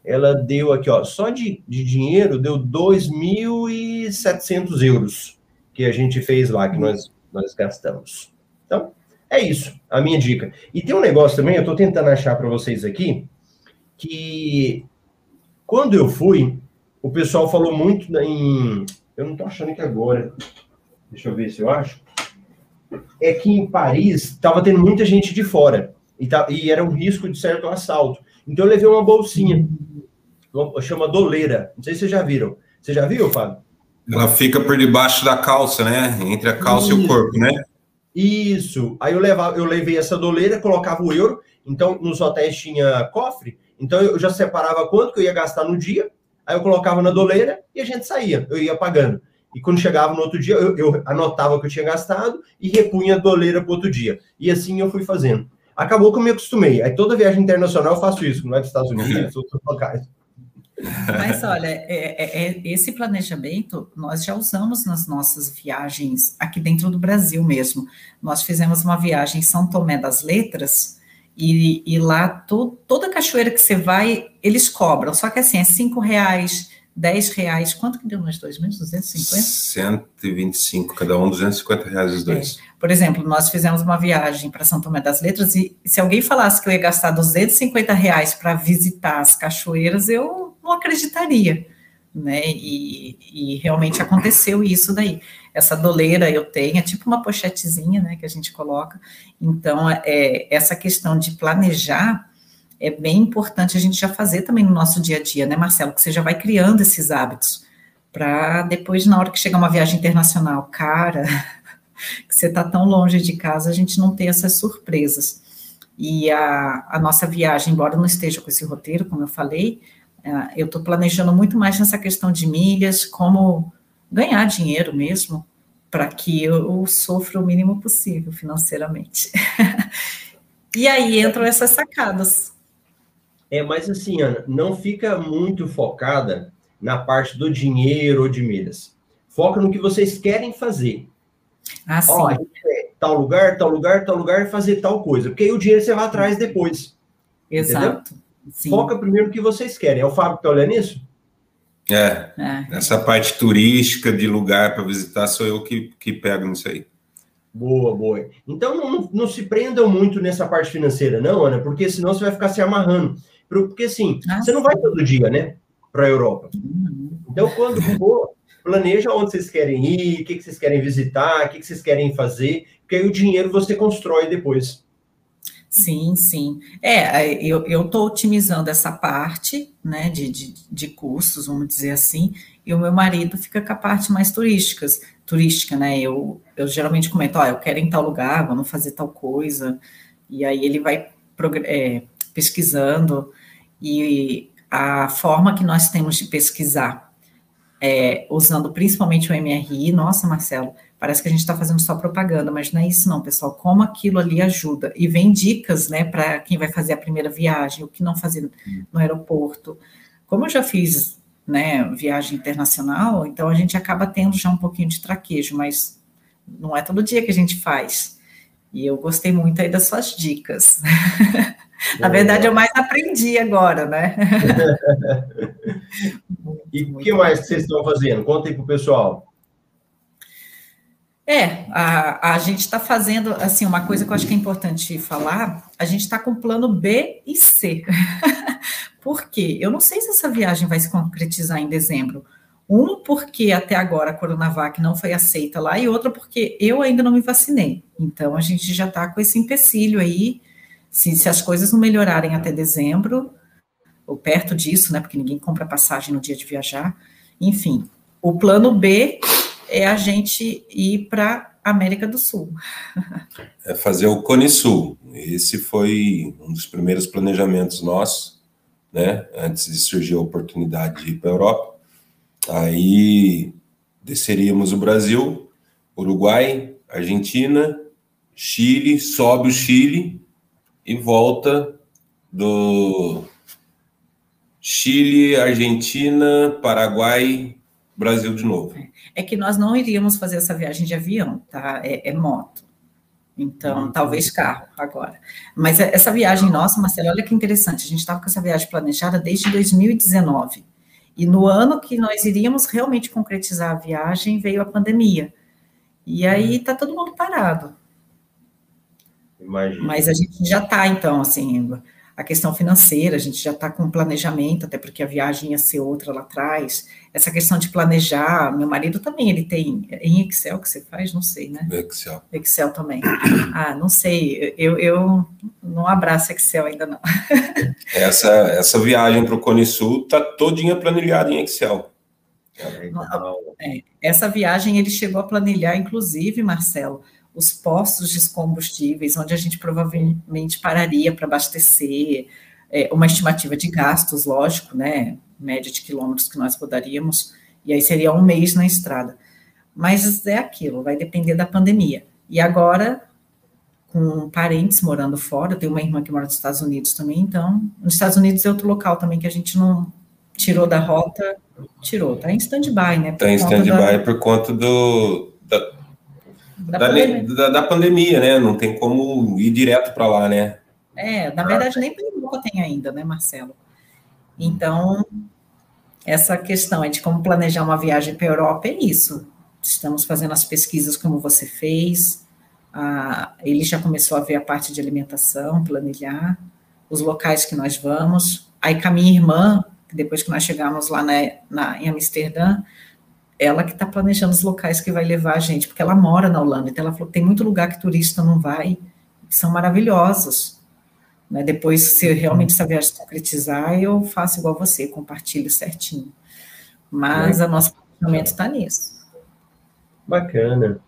ela deu aqui, ó, só de, de dinheiro, deu 2.700 euros que a gente fez lá, que nós, nós gastamos. Então, é isso, a minha dica. E tem um negócio também, eu estou tentando achar para vocês aqui, que quando eu fui, o pessoal falou muito em eu não estou achando aqui agora. Deixa eu ver se eu acho. É que em Paris estava tendo muita gente de fora. E, tá, e era um risco de certo assalto. Então eu levei uma bolsinha. Chama doleira. Não sei se vocês já viram. Você já viu, Fábio? Ela fica por debaixo da calça, né? Entre a calça Isso. e o corpo, né? Isso. Aí eu, levava, eu levei essa doleira, colocava o euro. Então, nos hotéis tinha cofre. Então, eu já separava quanto que eu ia gastar no dia Aí eu colocava na doleira e a gente saía, eu ia pagando. E quando chegava no outro dia, eu, eu anotava o que eu tinha gastado e repunha a doleira para outro dia. E assim eu fui fazendo. Acabou que eu me acostumei. Aí toda viagem internacional eu faço isso, não é dos Estados Unidos, outros locais. Mas olha, é, é, é, esse planejamento nós já usamos nas nossas viagens aqui dentro do Brasil mesmo. Nós fizemos uma viagem em São Tomé das Letras e, e lá to, toda cachoeira que você vai, eles cobram. Só que assim, é cinco reais, 10 reais. Quanto que deu nós dois mesmo? 250? 125, cada um, 250 reais os dois. É. Por exemplo, nós fizemos uma viagem para São Tomé das Letras e se alguém falasse que eu ia gastar 250 reais para visitar as cachoeiras, eu não acreditaria. Né? E, e, realmente aconteceu isso daí. Essa doleira eu tenho, é tipo uma pochetezinha, né, que a gente coloca. Então, é, essa questão de planejar é bem importante a gente já fazer também no nosso dia a dia, né, Marcelo? Que você já vai criando esses hábitos para depois, na hora que chegar uma viagem internacional cara, que você está tão longe de casa, a gente não ter essas surpresas. E a, a nossa viagem, embora não esteja com esse roteiro, como eu falei, eu estou planejando muito mais nessa questão de milhas, como ganhar dinheiro mesmo, para que eu sofra o mínimo possível financeiramente. e aí entram essas sacadas. É, mas assim, Ana, não fica muito focada na parte do dinheiro ou de milhas. Foca no que vocês querem fazer. Ah, sim. Ó, tal lugar, tal lugar, tal lugar, fazer tal coisa. Porque aí o dinheiro você vai atrás depois. Exato. Foca primeiro no que vocês querem. É o Fábio que está olhando isso? É. é. Essa parte turística de lugar para visitar sou eu que, que pego nisso aí. Boa, boa. Então não, não se prendam muito nessa parte financeira, não, Ana, porque senão você vai ficar se amarrando. Porque assim, ah, você não vai todo dia, né, para a Europa. Então, quando for, planeja onde vocês querem ir, o que, que vocês querem visitar, o que, que vocês querem fazer, porque aí o dinheiro você constrói depois. Sim, sim. É, eu estou otimizando essa parte, né, de, de, de, custos, vamos dizer assim, e o meu marido fica com a parte mais turísticas, turística, né, eu, eu geralmente comento, ó, eu quero ir em tal lugar, vamos fazer tal coisa, e aí ele vai é, pesquisando, e a forma que nós temos de pesquisar, é, usando principalmente o MRI, nossa, Marcelo, parece que a gente está fazendo só propaganda, mas não é isso não, pessoal, como aquilo ali ajuda, e vem dicas, né, para quem vai fazer a primeira viagem, o que não fazer no aeroporto, como eu já fiz, né, viagem internacional, então a gente acaba tendo já um pouquinho de traquejo, mas não é todo dia que a gente faz, e eu gostei muito aí das suas dicas. Na verdade, eu mais aprendi agora, né? e o que mais vocês estão fazendo? Contem para o pessoal. É, a, a gente está fazendo, assim, uma coisa que eu acho que é importante falar, a gente está com plano B e C. Por quê? Eu não sei se essa viagem vai se concretizar em dezembro. Um, porque até agora a Coronavac não foi aceita lá, e outra, porque eu ainda não me vacinei. Então, a gente já está com esse empecilho aí, se, se as coisas não melhorarem até dezembro, ou perto disso, né, porque ninguém compra passagem no dia de viajar, enfim, o plano B é a gente ir para América do Sul. É fazer o Cone Sul. Esse foi um dos primeiros planejamentos nossos, né? Antes de surgir a oportunidade de ir para a Europa. Aí desceríamos o Brasil, Uruguai, Argentina, Chile, sobe o Chile, e volta do Chile, Argentina, Paraguai, Brasil de novo. É que nós não iríamos fazer essa viagem de avião, tá? É, é moto. Então, uhum. talvez carro agora. Mas essa viagem nossa, Marcelo, olha que interessante. A gente estava com essa viagem planejada desde 2019. E no ano que nós iríamos realmente concretizar a viagem, veio a pandemia. E aí está todo mundo parado. Imagina. Mas a gente já está, então, assim, a questão financeira, a gente já está com planejamento, até porque a viagem ia ser outra lá atrás. Essa questão de planejar, meu marido também, ele tem em Excel que você faz, não sei, né? Excel. Excel também. Ah, não sei, eu, eu não abraço Excel ainda não. Essa, essa viagem para o Cone Sul está todinha planilhada em Excel. É, essa viagem ele chegou a planilhar, inclusive, Marcelo, os postos de combustíveis, onde a gente provavelmente pararia para abastecer, é, uma estimativa de gastos, lógico, né? Média de quilômetros que nós rodaríamos, e aí seria um mês na estrada. Mas é aquilo, vai depender da pandemia. E agora, com parentes morando fora, eu tenho uma irmã que mora nos Estados Unidos também, então, nos Estados Unidos é outro local também que a gente não, tirou da rota, tirou, está em stand-by, né? Está em stand-by da... por conta do, da, da, pandemia. Da, da, pandemia, né? Não tem como ir direto para lá, né? É, na verdade, nem para Europa tem ainda, né, Marcelo? Então, essa questão é de como planejar uma viagem para a Europa é isso. Estamos fazendo as pesquisas como você fez, ah, ele já começou a ver a parte de alimentação, planejar os locais que nós vamos. Aí com a minha irmã, depois que nós chegamos lá na, na em Amsterdã, ela que está planejando os locais que vai levar a gente, porque ela mora na Holanda, então ela falou que tem muito lugar que turista não vai, que são maravilhosos. Né? Depois, se realmente essa viagem se concretizar, eu faço igual você, compartilho certinho. Mas o nosso planejamento está nisso. Bacana.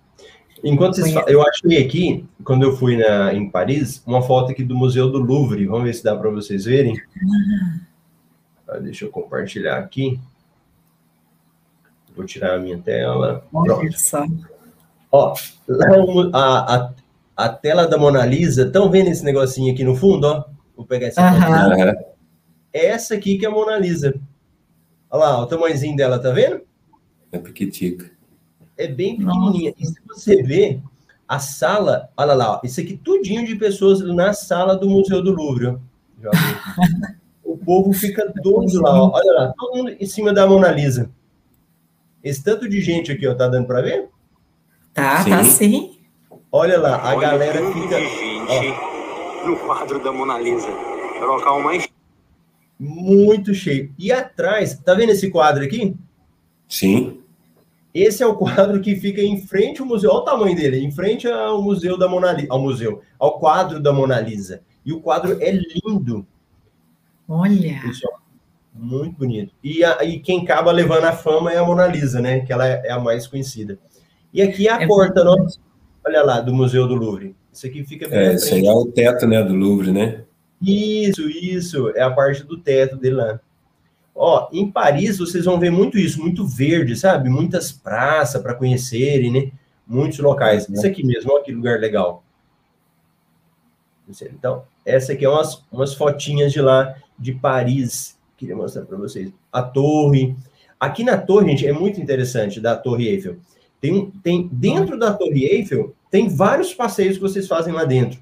Enquanto vocês falam, eu achei aqui, quando eu fui na, em Paris, uma foto aqui do Museu do Louvre. Vamos ver se dá para vocês verem. Ah, deixa eu compartilhar aqui. Vou tirar a minha tela. Pronto. Ó, a, a, a tela da Mona Lisa, estão vendo esse negocinho aqui no fundo, ó? Vou pegar essa uhum. Essa aqui que é a Mona Lisa. Olha lá, o tamanhozinho dela, tá vendo? É pequitica. É bem pequenininha. Nossa. E se você ver a sala, olha lá, ó, isso aqui tudinho de pessoas na sala do Museu do Louvre, ó. o povo fica doido lá, ó. olha lá, todo mundo em cima da Mona Lisa. Esse tanto de gente aqui, ó, tá dando para ver? Tá, sim. tá sim. Olha lá, a Olha galera fica. Ó. No quadro da Mona Lisa. É o local mais. Muito cheio. E atrás, tá vendo esse quadro aqui? Sim. Esse é o quadro que fica em frente ao museu. Olha o tamanho dele, em frente ao museu da Mona Lisa, ao museu, ao quadro da Mona Lisa. E o quadro é lindo. Olha. Pessoal, muito bonito. E, a, e quem acaba levando a fama é a Mona Lisa, né? Que ela é, é a mais conhecida. E aqui é a é porta, nossa. Olha lá, do Museu do Louvre. Isso aqui fica bem. É, isso aí é o teto, né, do Louvre, né? Isso, isso. É a parte do teto dele lá. Ó, em Paris vocês vão ver muito isso, muito verde, sabe? Muitas praças para conhecerem, né? Muitos locais. Isso aqui mesmo, olha que lugar legal. Então, essa aqui é umas, umas fotinhas de lá, de Paris. Queria mostrar para vocês. A torre. Aqui na torre, gente, é muito interessante da Torre Eiffel. Tem, tem dentro da Torre Eiffel tem vários passeios que vocês fazem lá dentro.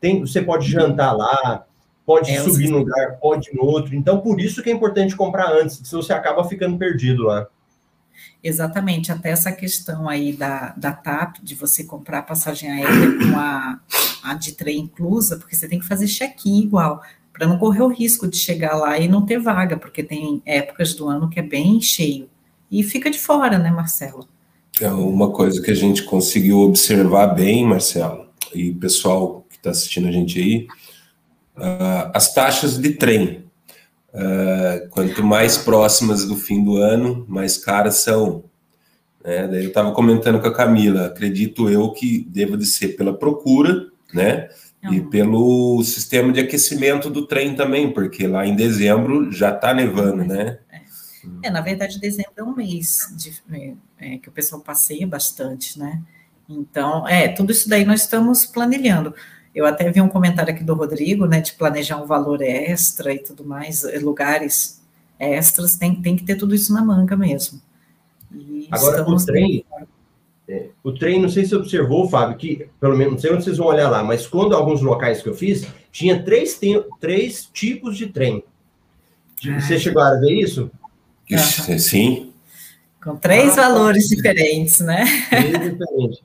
Tem, você pode jantar lá, pode é, subir num lugar, pode no outro. Então, por isso que é importante comprar antes, senão você acaba ficando perdido lá. Exatamente, até essa questão aí da, da TAP, de você comprar passagem aérea com a, a de trem inclusa, porque você tem que fazer check-in igual, para não correr o risco de chegar lá e não ter vaga, porque tem épocas do ano que é bem cheio. E fica de fora, né, Marcelo? É uma coisa que a gente conseguiu observar bem, Marcelo, e pessoal que está assistindo a gente aí, uh, as taxas de trem. Uh, quanto mais próximas do fim do ano, mais caras são. Né? Daí eu estava comentando com a Camila, acredito eu que deva de ser pela procura, né? Não. E pelo sistema de aquecimento do trem também, porque lá em dezembro já está nevando, né? É, na verdade, dezembro é um mês de, é, é, que o pessoal passeia bastante, né? Então, é, tudo isso daí nós estamos planejando. Eu até vi um comentário aqui do Rodrigo, né, de planejar um valor extra e tudo mais, eh, lugares extras, tem, tem que ter tudo isso na manga mesmo. E Agora, o trem, é, o trem, não sei se você observou, Fábio, que, pelo menos, não sei onde vocês vão olhar lá, mas quando alguns locais que eu fiz, tinha três, tem, três tipos de trem. Ah. Você chegou a ver isso? Uhum. Sim. Com três ah, valores diferentes, né? Três diferentes.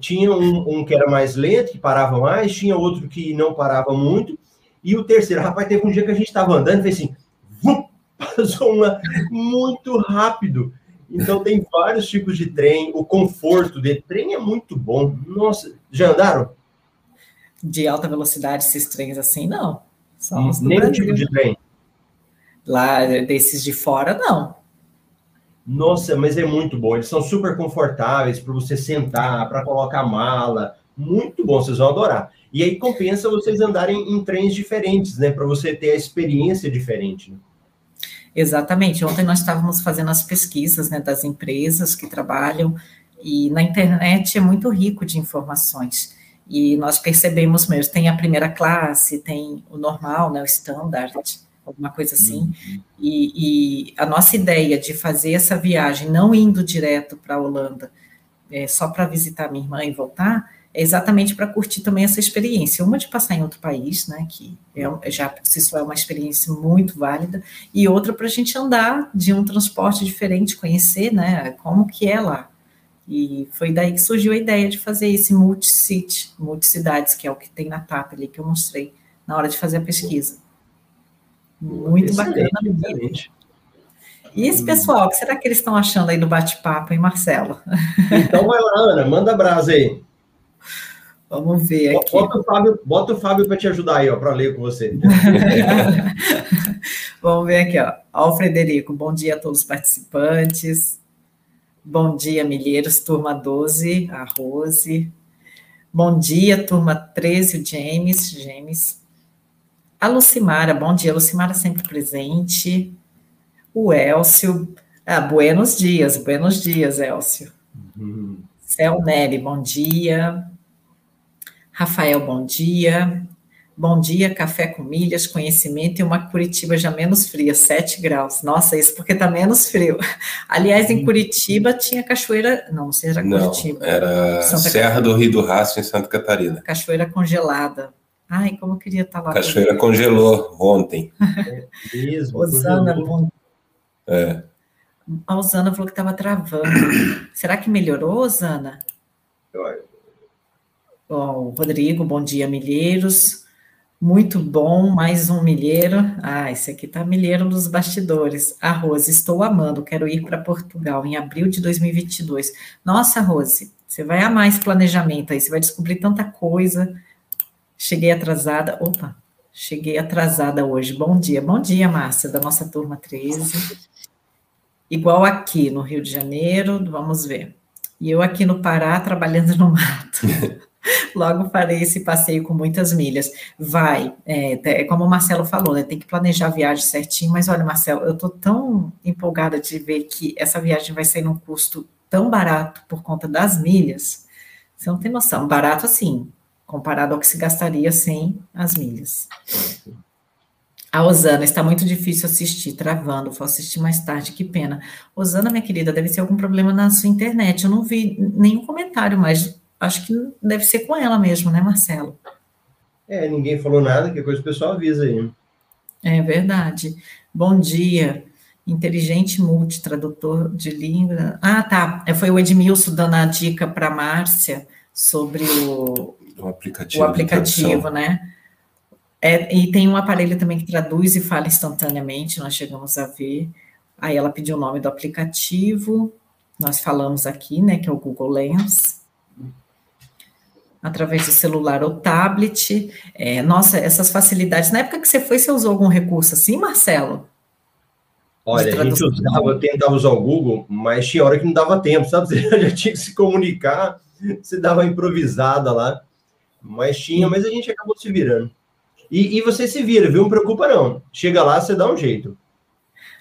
Tinha um, um, que era mais lento, que parava mais, tinha outro que não parava muito, e o terceiro, rapaz, teve um dia que a gente estava andando e fez assim, vum, passou uma muito rápido. Então tem vários tipos de trem, o conforto de trem é muito bom. Nossa, já andaram? De alta velocidade, esses trens assim, não. Só Nem tipo de trem. Lá, desses de fora, não. Nossa, mas é muito bom. Eles são super confortáveis para você sentar, para colocar mala. Muito bom, vocês vão adorar. E aí compensa vocês andarem em trens diferentes, né? Para você ter a experiência diferente. Né? Exatamente. Ontem nós estávamos fazendo as pesquisas né, das empresas que trabalham, e na internet é muito rico de informações. E nós percebemos mesmo, tem a primeira classe, tem o normal, né, o standard, alguma coisa assim. Uhum. E, e, a nossa ideia de fazer essa viagem, não indo direto para a Holanda, é, só para visitar minha irmã e voltar, é exatamente para curtir também essa experiência. Uma de passar em outro país, né, que é, já por si só é uma experiência muito válida, e outra para a gente andar de um transporte diferente, conhecer, né, como que é lá. E foi daí que surgiu a ideia de fazer esse multi-city, multi-cidades, que é o que tem na TAP ali, que eu mostrei na hora de fazer a pesquisa. Muito excelente, bacana. Excelente. E esse pessoal, o que será que eles estão achando aí do bate-papo, hein, Marcelo? Então vai lá, Ana, manda brasa aí. Vamos ver aqui. Bota o Fábio, bota o Fábio para te ajudar aí, ó, para ler com você. Vamos ver aqui, ó. Ó, o Frederico, bom dia a todos os participantes. Bom dia, Milheiros, turma 12, a Rose. Bom dia, turma 13, o James, James. A Lucimara, bom dia, Lucimara sempre presente. O Elcio, ah, buenos dias, buenos dias, Elcio. Uhum. Cel Nery, bom dia. Rafael, bom dia. Bom dia, café com milhas, conhecimento e uma Curitiba já menos fria, 7 graus. Nossa, isso porque tá menos frio. Aliás, em Curitiba tinha cachoeira. Não, não sei se era Curitiba. Era Santa Serra Catarina. do Rio do Rastro, em Santa Catarina. Cachoeira congelada. Ai, como eu queria estar lá. Cachoeira congelou ontem. É mesmo. Osana, bom. É. A Osana falou que estava travando. Será que melhorou, Osana? Bom, Rodrigo, bom dia, Milheiros. Muito bom, mais um milheiro. Ah, esse aqui tá milheiro dos bastidores. A Rose, estou amando, quero ir para Portugal em abril de 2022. Nossa, Rose, você vai amar esse planejamento aí, você vai descobrir tanta coisa. Cheguei atrasada. Opa, cheguei atrasada hoje. Bom dia, bom dia, Márcia, da nossa turma 13. Igual aqui no Rio de Janeiro, vamos ver. E eu aqui no Pará trabalhando no mato. Logo farei esse passeio com muitas milhas. Vai, é, é como o Marcelo falou, né, tem que planejar a viagem certinho, mas olha, Marcelo, eu estou tão empolgada de ver que essa viagem vai sair num custo tão barato por conta das milhas. Você não tem noção, barato assim, comparado ao que se gastaria sem as milhas. A Osana, está muito difícil assistir, travando, vou assistir mais tarde, que pena. Osana, minha querida, deve ser algum problema na sua internet. Eu não vi nenhum comentário, mas acho que deve ser com ela mesmo, né, Marcelo? É, ninguém falou nada, que coisa o pessoal avisa aí. É verdade. Bom dia. Inteligente multi, tradutor de língua. Ah, tá. É, foi o Edmilson dando a dica para a Márcia sobre o, o aplicativo, o aplicativo né? É, e tem um aparelho também que traduz e fala instantaneamente, nós chegamos a ver. Aí ela pediu o nome do aplicativo, nós falamos aqui, né, que é o Google Lens através do celular ou tablet. É, nossa, essas facilidades. Na época que você foi, você usou algum recurso assim, Marcelo? Olha, a gente usava, eu tentava usar o Google, mas tinha hora que não dava tempo, sabe? Você já tinha que se comunicar, você dava improvisada lá. Mas tinha, mas a gente acabou se virando. E, e você se vira, viu? Não preocupa, não. Chega lá, você dá um jeito.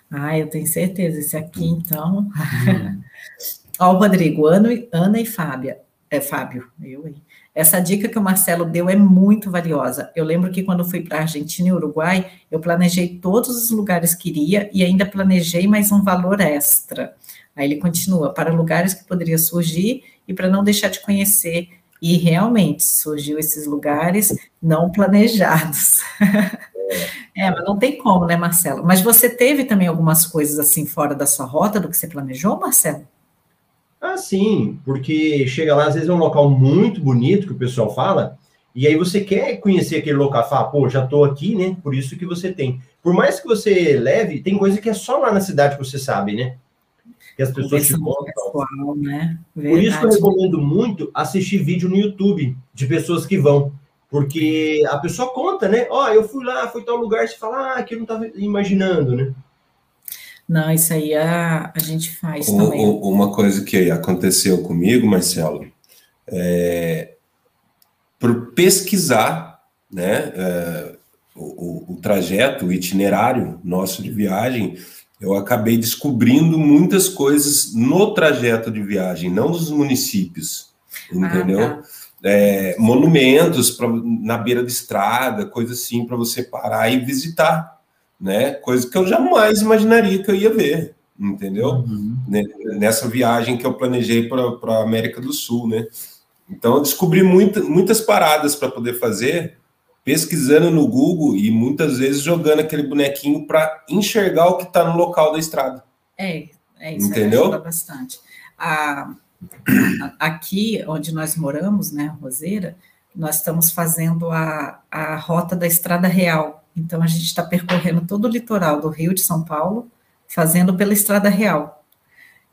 Ah, eu tenho certeza. Esse aqui, então. Hum. Ó, o Rodrigo, Ana, Ana e Fábia. É, Fábio, eu, hein? Essa dica que o Marcelo deu é muito valiosa. Eu lembro que quando fui para Argentina e Uruguai, eu planejei todos os lugares que iria e ainda planejei mais um valor extra. Aí ele continua, para lugares que poderia surgir e para não deixar de conhecer. E realmente surgiu esses lugares não planejados. é, mas não tem como, né, Marcelo? Mas você teve também algumas coisas assim fora da sua rota do que você planejou, Marcelo? Ah, sim, porque chega lá, às vezes é um local muito bonito que o pessoal fala, e aí você quer conhecer aquele local, fala, pô, já tô aqui, né? Por isso que você tem. Por mais que você leve, tem coisa que é só lá na cidade que você sabe, né? Que as pessoas te contam. Né? Por isso que eu recomendo muito assistir vídeo no YouTube de pessoas que vão. Porque a pessoa conta, né? Ó, oh, eu fui lá, fui tal lugar, você fala, ah, que eu não estava imaginando, né? Não, isso aí a, a gente faz também. uma coisa que aconteceu comigo, Marcelo, é, por pesquisar né, é, o, o, trajeto, o itinerário nosso de viagem, eu acabei descobrindo muitas coisas no trajeto de viagem, não nos municípios, entendeu? Ah, tá. é, monumentos pra, na beira de estrada, coisa assim, para você parar e visitar né? Coisa que eu jamais imaginaria que eu ia ver, entendeu? Uhum. Nessa viagem que eu planejei para a América do Sul, né? Então eu descobri muita, muitas paradas para poder fazer, pesquisando no Google e muitas vezes jogando aquele bonequinho para enxergar o que está no local da estrada. É, é isso Entendeu? ajuda bastante. A, aqui onde nós moramos, né, Roseira, nós estamos fazendo a, a rota da Estrada Real. Então, a gente está percorrendo todo o litoral do Rio de São Paulo, fazendo pela Estrada Real.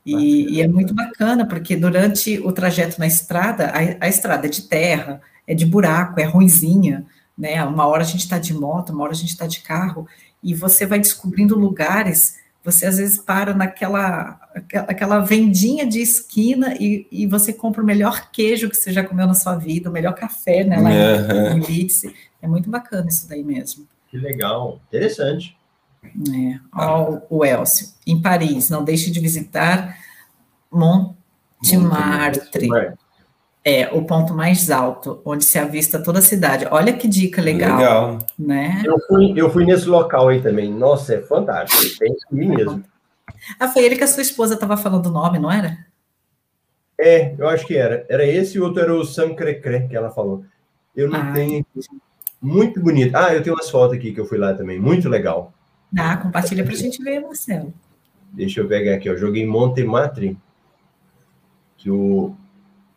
E, e é muito bacana, porque durante o trajeto na estrada, a, a estrada é de terra, é de buraco, é ruinzinha, né? Uma hora a gente está de moto, uma hora a gente está de carro, e você vai descobrindo lugares você às vezes para naquela aquela vendinha de esquina e, e você compra o melhor queijo que você já comeu na sua vida, o melhor café, né? Lá em, em É muito bacana isso daí mesmo. Que legal, interessante. É. Ó, o Elcio, em Paris, não deixe de visitar Montmartre. Montmartre. É, o ponto mais alto, onde se avista toda a cidade. Olha que dica legal. Legal. Né? Eu, fui, eu fui nesse local aí também. Nossa, é fantástico. Tem que ir mesmo. Ah, foi ele que a sua esposa estava falando o nome, não era? É, eu acho que era. Era esse e o outro era o Sam Crecre, que ela falou. Eu não tenho. Muito bonito. Ah, eu tenho umas fotos aqui que eu fui lá também. Muito legal. Ah, compartilha para a gente ver, Marcelo. Deixa eu pegar aqui. Eu joguei Montematri, que o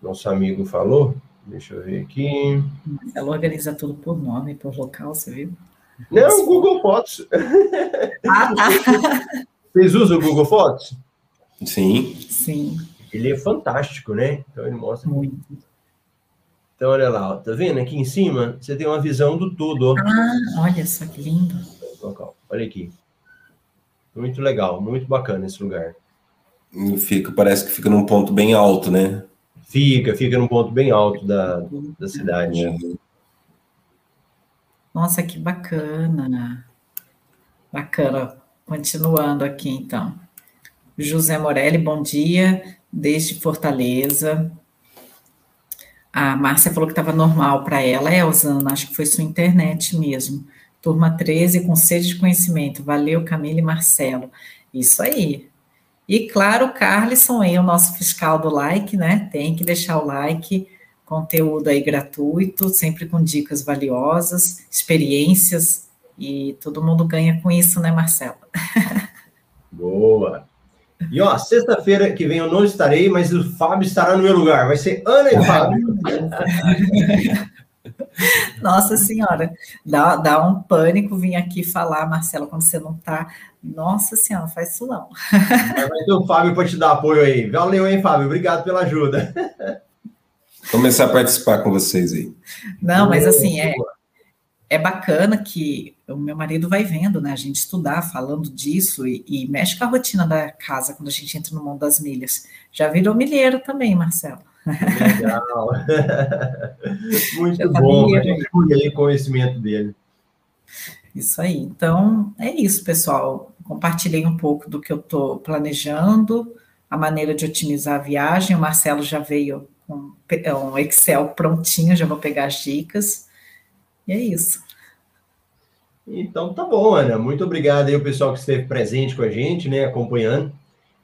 nosso amigo falou. Deixa eu ver aqui. Ela organiza tudo por nome, por local, você viu? Não, Google Fotos. Ah, tá. Vocês usam o Google Fotos? Sim. Sim. Ele é fantástico, né? Então ele mostra. Muito. Então, olha lá, ó, tá vendo? Aqui em cima, você tem uma visão do todo. Ah, olha só que lindo. Olha aqui. Muito legal, muito bacana esse lugar. Fica, parece que fica num ponto bem alto, né? Fica, fica num ponto bem alto da, da cidade. Nossa, que bacana. Bacana. Continuando aqui, então. José Morelli, bom dia, desde Fortaleza. A Márcia falou que estava normal para ela. É, Osana, acho que foi sua internet mesmo. Turma 13, com sede de conhecimento. Valeu, Camila e Marcelo. Isso aí. E claro, o Carlisson aí, o nosso fiscal do like, né? Tem que deixar o like, conteúdo aí gratuito, sempre com dicas valiosas, experiências, e todo mundo ganha com isso, né, Marcelo? Boa! E ó, sexta-feira que vem eu não estarei, mas o Fábio estará no meu lugar. Vai ser Ana e Fábio. Nossa Senhora, dá, dá um pânico vir aqui falar, Marcelo, quando você não está. Nossa Senhora, faz isso não. Vai ter o Fábio para te dar apoio aí. Valeu, hein, Fábio? Obrigado pela ajuda. Começar a participar com vocês aí. Não, mas assim, é, é bacana que o meu marido vai vendo, né? A gente estudar, falando disso e, e mexe com a rotina da casa quando a gente entra no mundo das milhas. Já virou milheiro também, Marcelo. Legal. Muito bom. A gente o conhecimento dele. Isso aí. Então, é isso, pessoal. Compartilhei um pouco do que eu estou planejando, a maneira de otimizar a viagem. O Marcelo já veio com um Excel prontinho, já vou pegar as dicas. E é isso. Então, tá bom, Ana. Muito obrigado aí ao pessoal que esteve presente com a gente, né, acompanhando.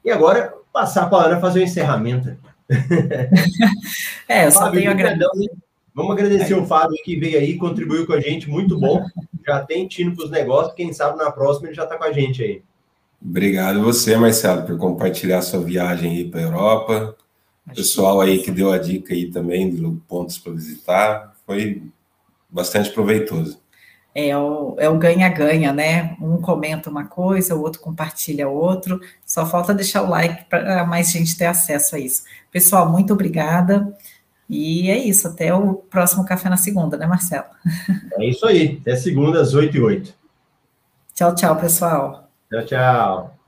E agora, passar para a Ana fazer o encerramento. é, eu só Fábio, tenho agradecer. Vamos agradecer é. o Fábio que veio aí, contribuiu com a gente, muito bom. Já tem tino para os negócios, quem sabe na próxima ele já está com a gente aí. Obrigado você, Marcelo, por compartilhar sua viagem aí para a Europa. O pessoal aí que deu a dica aí também de pontos para visitar, foi bastante proveitoso é o, é ganha-ganha, né? Um comenta uma coisa, o outro compartilha outro. Só falta deixar o like para mais gente ter acesso a isso. Pessoal, muito obrigada. E é isso, até o próximo café na segunda, né, Marcelo? É isso aí, até segunda às 8 e 8. Tchau, tchau, pessoal. Tchau, tchau.